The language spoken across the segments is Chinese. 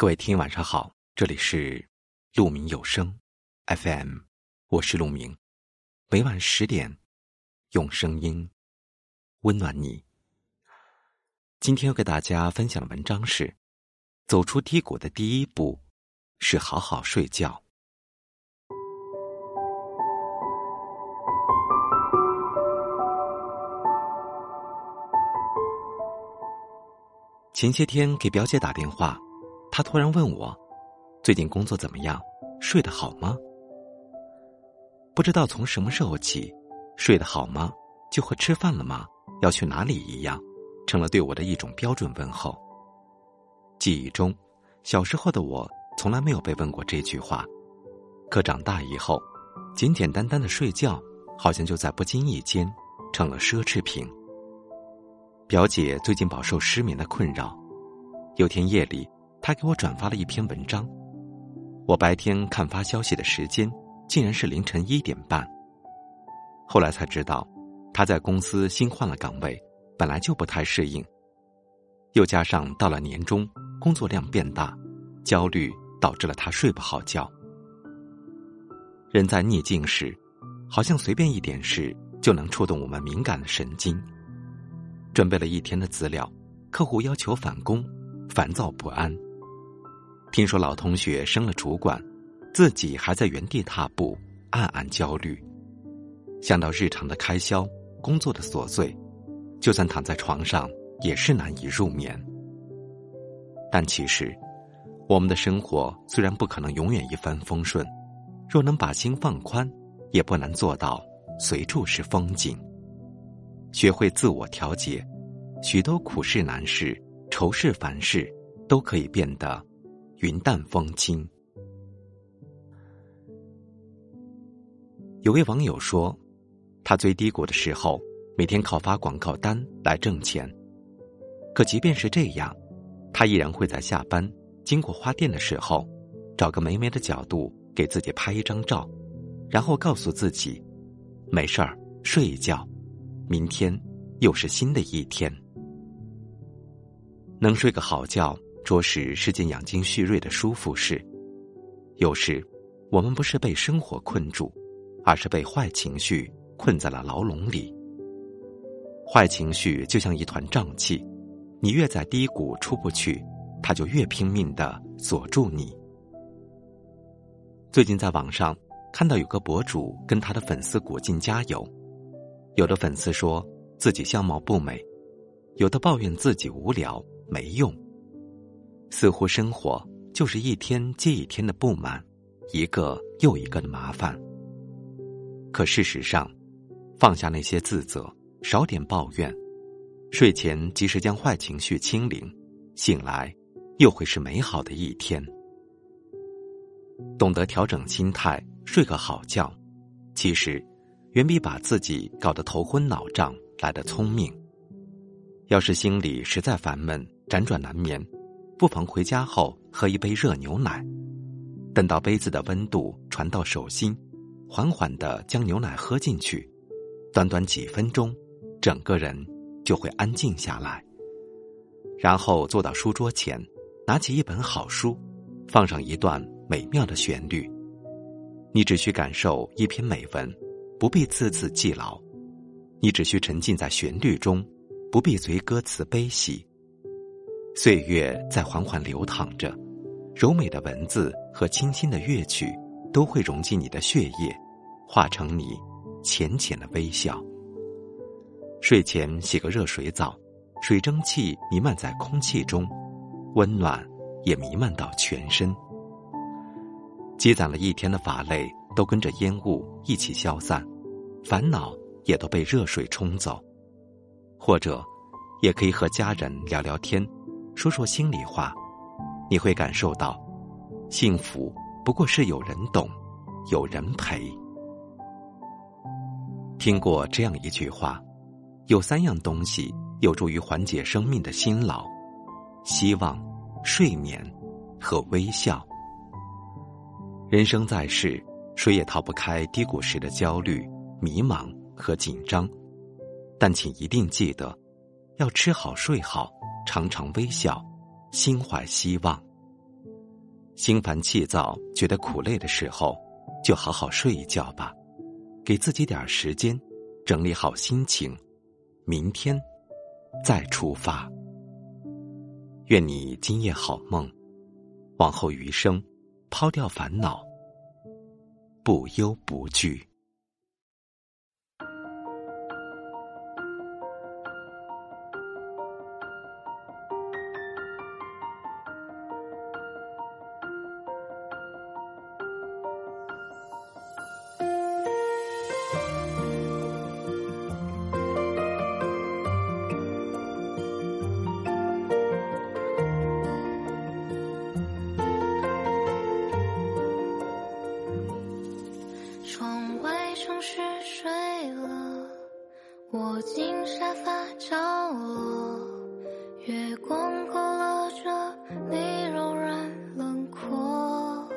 各位听晚上好，这里是鹿鸣有声 FM，我是鹿鸣，每晚十点用声音温暖你。今天要给大家分享的文章是：走出低谷的第一步是好好睡觉。前些天给表姐打电话。他突然问我：“最近工作怎么样？睡得好吗？”不知道从什么时候起，“睡得好吗？”就和“吃饭了吗？要去哪里？”一样，成了对我的一种标准问候。记忆中，小时候的我从来没有被问过这句话，可长大以后，简简单单的睡觉，好像就在不经意间成了奢侈品。表姐最近饱受失眠的困扰，有天夜里。他给我转发了一篇文章，我白天看发消息的时间竟然是凌晨一点半。后来才知道，他在公司新换了岗位，本来就不太适应，又加上到了年终，工作量变大，焦虑导致了他睡不好觉。人在逆境时，好像随便一点事就能触动我们敏感的神经。准备了一天的资料，客户要求返工，烦躁不安。听说老同学升了主管，自己还在原地踏步，暗暗焦虑。想到日常的开销、工作的琐碎，就算躺在床上也是难以入眠。但其实，我们的生活虽然不可能永远一帆风顺，若能把心放宽，也不难做到随处是风景。学会自我调节，许多苦事难事、愁事烦事，都可以变得。云淡风轻。有位网友说，他最低谷的时候，每天靠发广告单来挣钱。可即便是这样，他依然会在下班经过花店的时候，找个美美的角度给自己拍一张照，然后告诉自己：“没事儿，睡一觉，明天又是新的一天。”能睡个好觉。着实是件养精蓄锐的舒服事。有时，我们不是被生活困住，而是被坏情绪困在了牢笼里。坏情绪就像一团瘴气，你越在低谷出不去，它就越拼命的锁住你。最近在网上看到有个博主跟他的粉丝鼓劲加油，有的粉丝说自己相貌不美，有的抱怨自己无聊没用。似乎生活就是一天接一天的不满，一个又一个的麻烦。可事实上，放下那些自责，少点抱怨，睡前及时将坏情绪清零，醒来又会是美好的一天。懂得调整心态，睡个好觉，其实远比把自己搞得头昏脑胀来的聪明。要是心里实在烦闷，辗转难眠。不妨回家后喝一杯热牛奶，等到杯子的温度传到手心，缓缓的将牛奶喝进去，短短几分钟，整个人就会安静下来。然后坐到书桌前，拿起一本好书，放上一段美妙的旋律，你只需感受一篇美文，不必字字记牢；你只需沉浸在旋律中，不必随歌词悲喜。岁月在缓缓流淌着，柔美的文字和清新的乐曲都会融进你的血液，化成你浅浅的微笑。睡前洗个热水澡，水蒸气弥漫在空气中，温暖也弥漫到全身。积攒了一天的乏累都跟着烟雾一起消散，烦恼也都被热水冲走。或者，也可以和家人聊聊天。说说心里话，你会感受到，幸福不过是有人懂，有人陪。听过这样一句话：有三样东西有助于缓解生命的辛劳，希望、睡眠和微笑。人生在世，谁也逃不开低谷时的焦虑、迷茫和紧张，但请一定记得，要吃好睡好。常常微笑，心怀希望。心烦气躁、觉得苦累的时候，就好好睡一觉吧，给自己点时间，整理好心情，明天再出发。愿你今夜好梦，往后余生，抛掉烦恼，不忧不惧。我进沙发角落，月光勾勒着你柔软轮廓。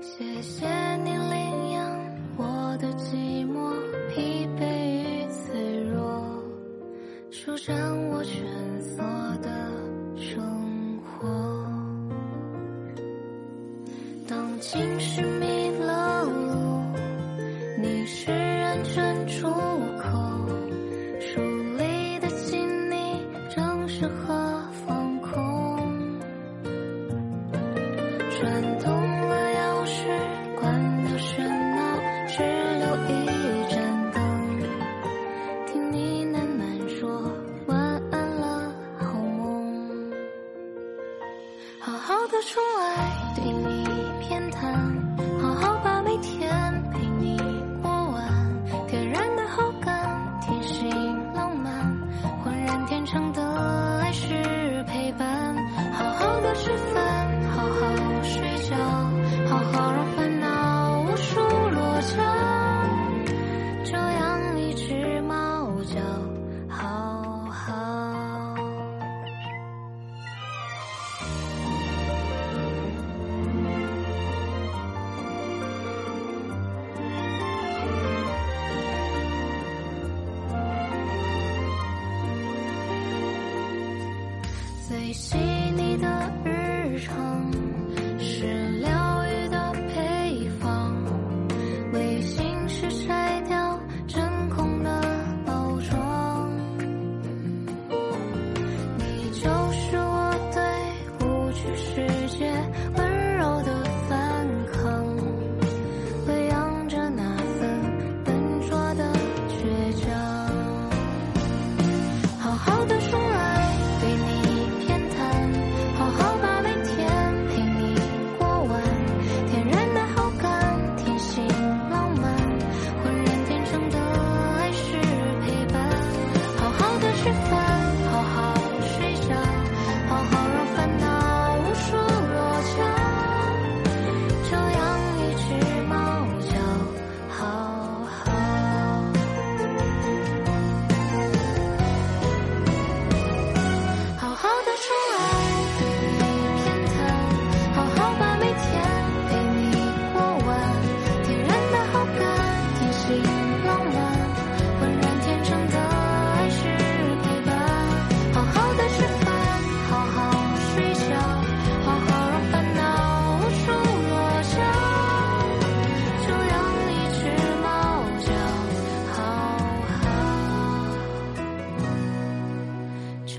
谢谢你领养我的寂寞、疲惫与脆弱，舒展我蜷缩的生活。当情绪迷了路，你是。真出口，书里的信你正适合放空。转动了钥匙，关掉喧闹，只留一盏灯，听你喃喃说晚安了，好梦。好好的长的爱是陪伴，好好的吃饭，好好睡觉，好好让烦。